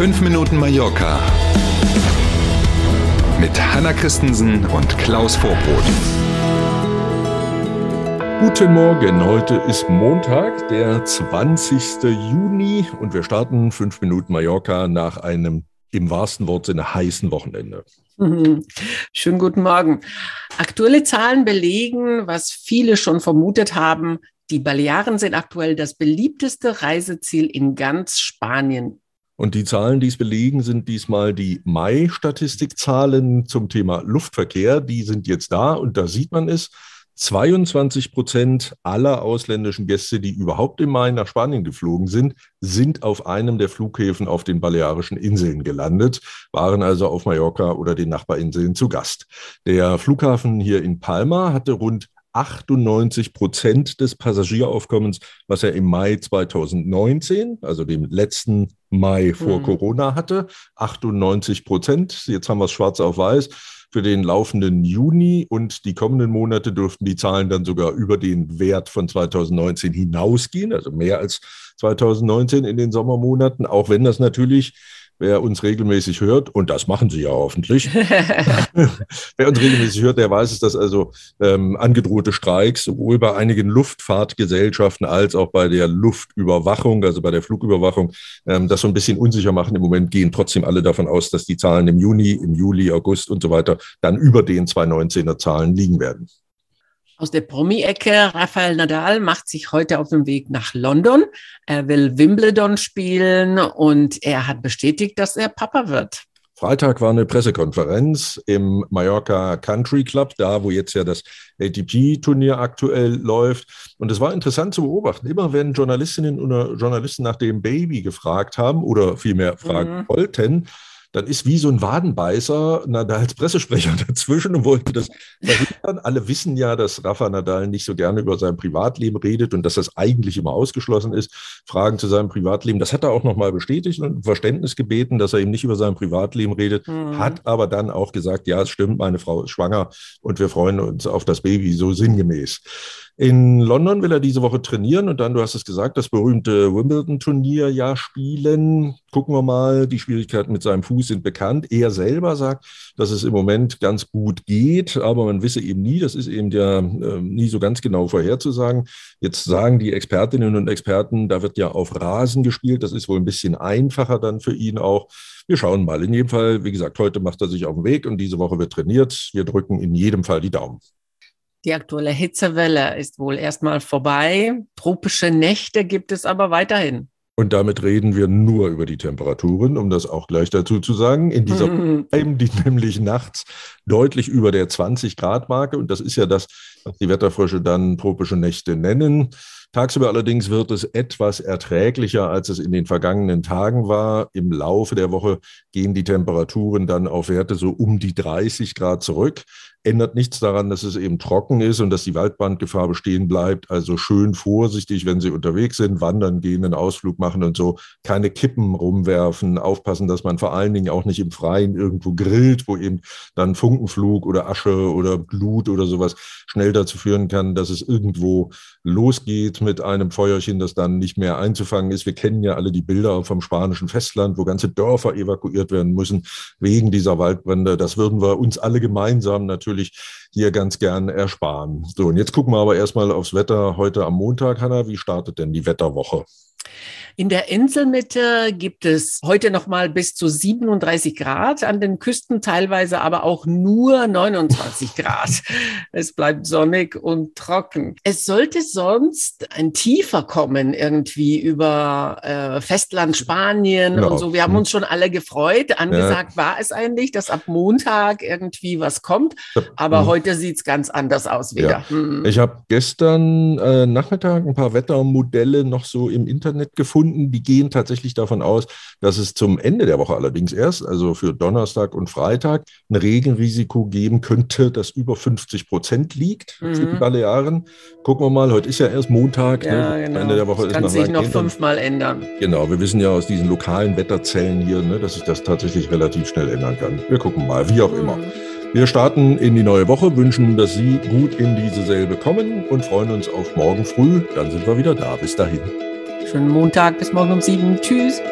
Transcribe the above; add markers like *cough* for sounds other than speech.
5 Minuten Mallorca mit Hanna Christensen und Klaus Vorbrot. Guten Morgen, heute ist Montag, der 20. Juni und wir starten 5 Minuten Mallorca nach einem im wahrsten Wortsinne heißen Wochenende. Mhm. Schönen guten Morgen. Aktuelle Zahlen belegen, was viele schon vermutet haben, die Balearen sind aktuell das beliebteste Reiseziel in ganz Spanien. Und die Zahlen, die es belegen, sind diesmal die Mai-Statistikzahlen zum Thema Luftverkehr. Die sind jetzt da und da sieht man es. 22 Prozent aller ausländischen Gäste, die überhaupt im Mai nach Spanien geflogen sind, sind auf einem der Flughäfen auf den Balearischen Inseln gelandet, waren also auf Mallorca oder den Nachbarinseln zu Gast. Der Flughafen hier in Palma hatte rund 98 Prozent des Passagieraufkommens, was er im Mai 2019, also dem letzten Mai vor mhm. Corona hatte. 98 Prozent. Jetzt haben wir es schwarz auf weiß für den laufenden Juni und die kommenden Monate dürften die Zahlen dann sogar über den Wert von 2019 hinausgehen, also mehr als 2019 in den Sommermonaten, auch wenn das natürlich Wer uns regelmäßig hört, und das machen Sie ja hoffentlich, *laughs* wer uns regelmäßig hört, der weiß es, dass also ähm, angedrohte Streiks sowohl bei einigen Luftfahrtgesellschaften als auch bei der Luftüberwachung, also bei der Flugüberwachung, ähm, das so ein bisschen unsicher machen. Im Moment gehen trotzdem alle davon aus, dass die Zahlen im Juni, im Juli, August und so weiter dann über den 2019er Zahlen liegen werden. Aus der Promi-Ecke, Rafael Nadal macht sich heute auf den Weg nach London. Er will Wimbledon spielen und er hat bestätigt, dass er Papa wird. Freitag war eine Pressekonferenz im Mallorca Country Club, da wo jetzt ja das ATP-Turnier aktuell läuft. Und es war interessant zu beobachten. Immer wenn Journalistinnen oder Journalisten nach dem Baby gefragt haben oder vielmehr fragen mhm. wollten, dann ist wie so ein Wadenbeißer Nadals Pressesprecher *laughs* dazwischen und wollte das verhindern. Alle wissen ja, dass Rafa Nadal nicht so gerne über sein Privatleben redet und dass das eigentlich immer ausgeschlossen ist. Fragen zu seinem Privatleben, das hat er auch nochmal bestätigt und Verständnis gebeten, dass er eben nicht über sein Privatleben redet, mhm. hat aber dann auch gesagt, ja, es stimmt, meine Frau ist schwanger und wir freuen uns auf das Baby, so sinngemäß. In London will er diese Woche trainieren und dann, du hast es gesagt, das berühmte Wimbledon-Turnier ja spielen. Gucken wir mal, die Schwierigkeiten mit seinem Fuß sind bekannt. Er selber sagt, dass es im Moment ganz gut geht, aber man wisse eben nie, das ist eben ja äh, nie so ganz genau vorherzusagen. Jetzt sagen die Expertinnen und Experten, da wird ja auf Rasen gespielt, das ist wohl ein bisschen einfacher dann für ihn auch. Wir schauen mal. In jedem Fall, wie gesagt, heute macht er sich auf den Weg und diese Woche wird trainiert. Wir drücken in jedem Fall die Daumen. Die aktuelle Hitzewelle ist wohl erstmal vorbei. Tropische Nächte gibt es aber weiterhin. Und damit reden wir nur über die Temperaturen, um das auch gleich dazu zu sagen. In dieser bleiben die nämlich nachts deutlich über der 20 Grad Marke. Und das ist ja das, was die Wetterfrösche dann tropische Nächte nennen. Tagsüber allerdings wird es etwas erträglicher, als es in den vergangenen Tagen war. Im Laufe der Woche gehen die Temperaturen dann auf Werte so um die 30 Grad zurück. Ändert nichts daran, dass es eben trocken ist und dass die Waldbrandgefahr bestehen bleibt. Also schön vorsichtig, wenn Sie unterwegs sind, wandern gehen, einen Ausflug machen und so. Keine Kippen rumwerfen. Aufpassen, dass man vor allen Dingen auch nicht im Freien irgendwo grillt, wo eben dann Funkenflug oder Asche oder Blut oder sowas schnell dazu führen kann, dass es irgendwo losgeht mit einem Feuerchen, das dann nicht mehr einzufangen ist. Wir kennen ja alle die Bilder vom spanischen Festland, wo ganze Dörfer evakuiert werden müssen wegen dieser Waldbrände. Das würden wir uns alle gemeinsam natürlich hier ganz gern ersparen. So, und jetzt gucken wir aber erstmal aufs Wetter heute am Montag, Hanna. Wie startet denn die Wetterwoche? In der Inselmitte gibt es heute noch mal bis zu 37 Grad, an den Küsten teilweise aber auch nur 29 Grad. *laughs* Es bleibt sonnig und trocken. Es sollte sonst ein tiefer kommen irgendwie über äh, Festland Spanien genau. und so. Wir haben uns schon alle gefreut. Angesagt ja. war es eigentlich, dass ab Montag irgendwie was kommt, aber mhm. heute sieht es ganz anders aus wieder. Ja. Mhm. Ich habe gestern äh, Nachmittag ein paar Wettermodelle noch so im Internet gefunden Kunden, die gehen tatsächlich davon aus, dass es zum Ende der Woche allerdings erst, also für Donnerstag und Freitag, ein Regenrisiko geben könnte, das über 50 Prozent liegt mhm. für die Balearen. Gucken wir mal, heute ist ja erst Montag, ja, ne? genau. Ende der Woche das kann ist sich noch fünfmal ändern. Genau, wir wissen ja aus diesen lokalen Wetterzellen hier, ne, dass sich das tatsächlich relativ schnell ändern kann. Wir gucken mal, wie auch mhm. immer. Wir starten in die neue Woche, wünschen, dass Sie gut in diese selbe kommen und freuen uns auf morgen früh. Dann sind wir wieder da. Bis dahin. Schönen Montag, bis morgen um sieben. Tschüss.